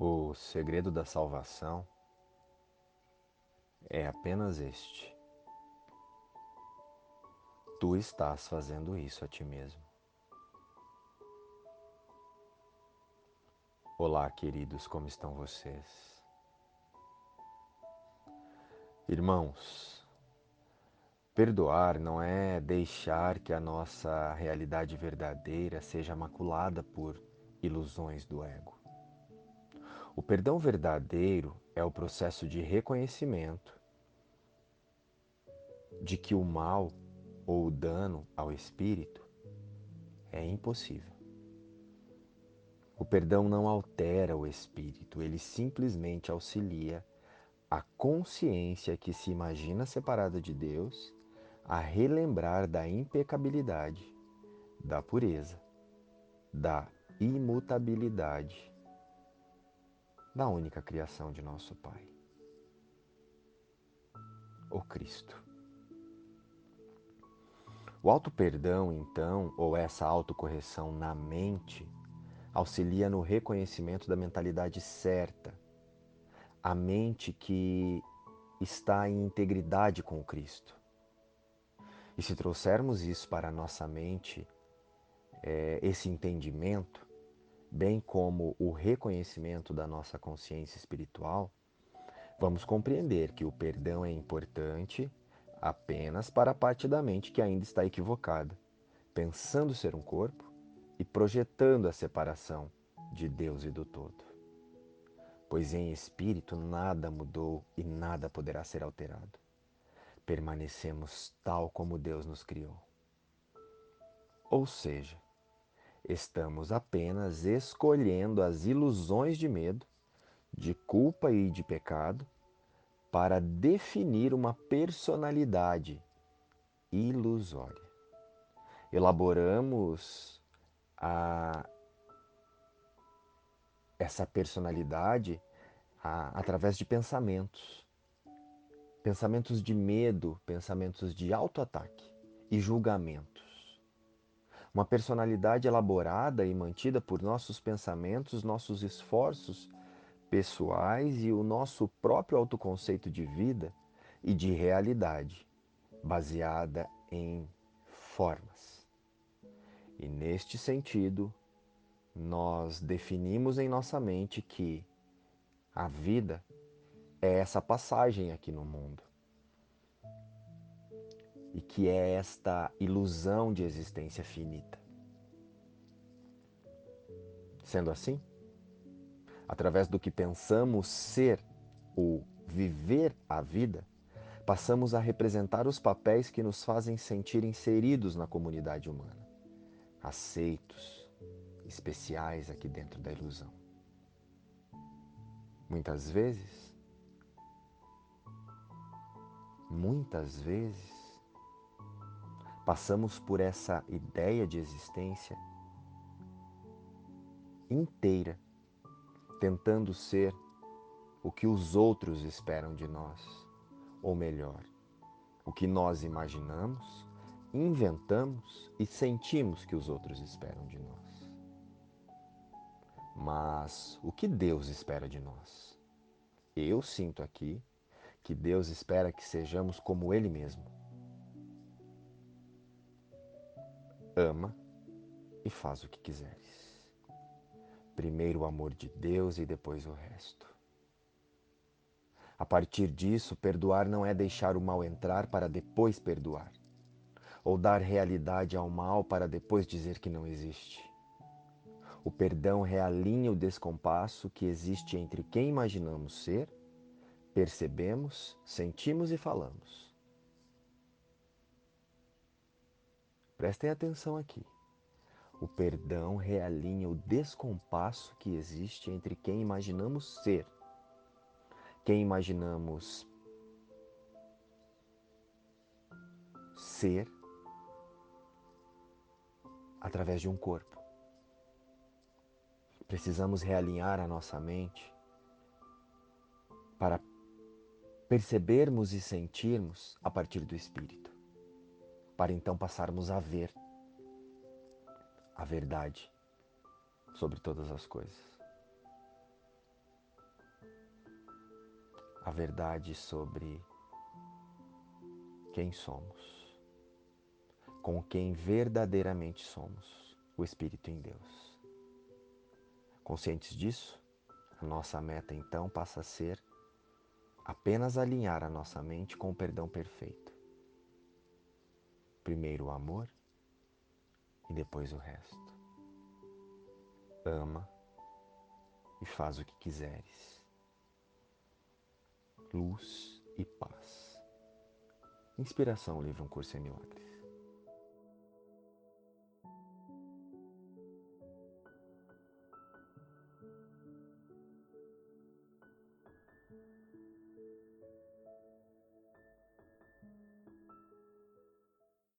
O segredo da salvação é apenas este. Tu estás fazendo isso a ti mesmo. Olá, queridos, como estão vocês? Irmãos, perdoar não é deixar que a nossa realidade verdadeira seja maculada por ilusões do ego. O perdão verdadeiro é o processo de reconhecimento de que o mal ou o dano ao espírito é impossível. O perdão não altera o espírito, ele simplesmente auxilia a consciência que se imagina separada de Deus a relembrar da impecabilidade, da pureza, da imutabilidade da única criação de nosso Pai, o Cristo. O auto-perdão, então, ou essa autocorreção na mente, auxilia no reconhecimento da mentalidade certa, a mente que está em integridade com o Cristo. E se trouxermos isso para a nossa mente, é, esse entendimento, bem como o reconhecimento da nossa consciência espiritual, vamos compreender que o perdão é importante apenas para a parte da mente que ainda está equivocada, pensando ser um corpo e projetando a separação de Deus e do todo. Pois em espírito nada mudou e nada poderá ser alterado. Permanecemos tal como Deus nos criou. Ou seja, Estamos apenas escolhendo as ilusões de medo, de culpa e de pecado para definir uma personalidade ilusória. Elaboramos a, essa personalidade a, através de pensamentos. Pensamentos de medo, pensamentos de autoataque e julgamento. Uma personalidade elaborada e mantida por nossos pensamentos, nossos esforços pessoais e o nosso próprio autoconceito de vida e de realidade, baseada em formas. E neste sentido, nós definimos em nossa mente que a vida é essa passagem aqui no mundo e que é esta ilusão de existência finita. Sendo assim, através do que pensamos ser ou viver a vida, passamos a representar os papéis que nos fazem sentir inseridos na comunidade humana, aceitos, especiais aqui dentro da ilusão. Muitas vezes, muitas vezes, Passamos por essa ideia de existência inteira, tentando ser o que os outros esperam de nós, ou melhor, o que nós imaginamos, inventamos e sentimos que os outros esperam de nós. Mas o que Deus espera de nós? Eu sinto aqui que Deus espera que sejamos como Ele mesmo ama e faz o que quiseres. Primeiro o amor de Deus e depois o resto. A partir disso, perdoar não é deixar o mal entrar para depois perdoar, ou dar realidade ao mal para depois dizer que não existe. O perdão realinha o descompasso que existe entre quem imaginamos ser, percebemos, sentimos e falamos Prestem atenção aqui. O perdão realinha o descompasso que existe entre quem imaginamos ser, quem imaginamos ser através de um corpo. Precisamos realinhar a nossa mente para percebermos e sentirmos a partir do espírito para então passarmos a ver a verdade sobre todas as coisas. a verdade sobre quem somos, com quem verdadeiramente somos, o Espírito em Deus. Conscientes disso, a nossa meta então passa a ser apenas alinhar a nossa mente com o perdão perfeito. Primeiro o amor e depois o resto. Ama e faz o que quiseres. Luz e paz. Inspiração, livro Um Curso em Milagres.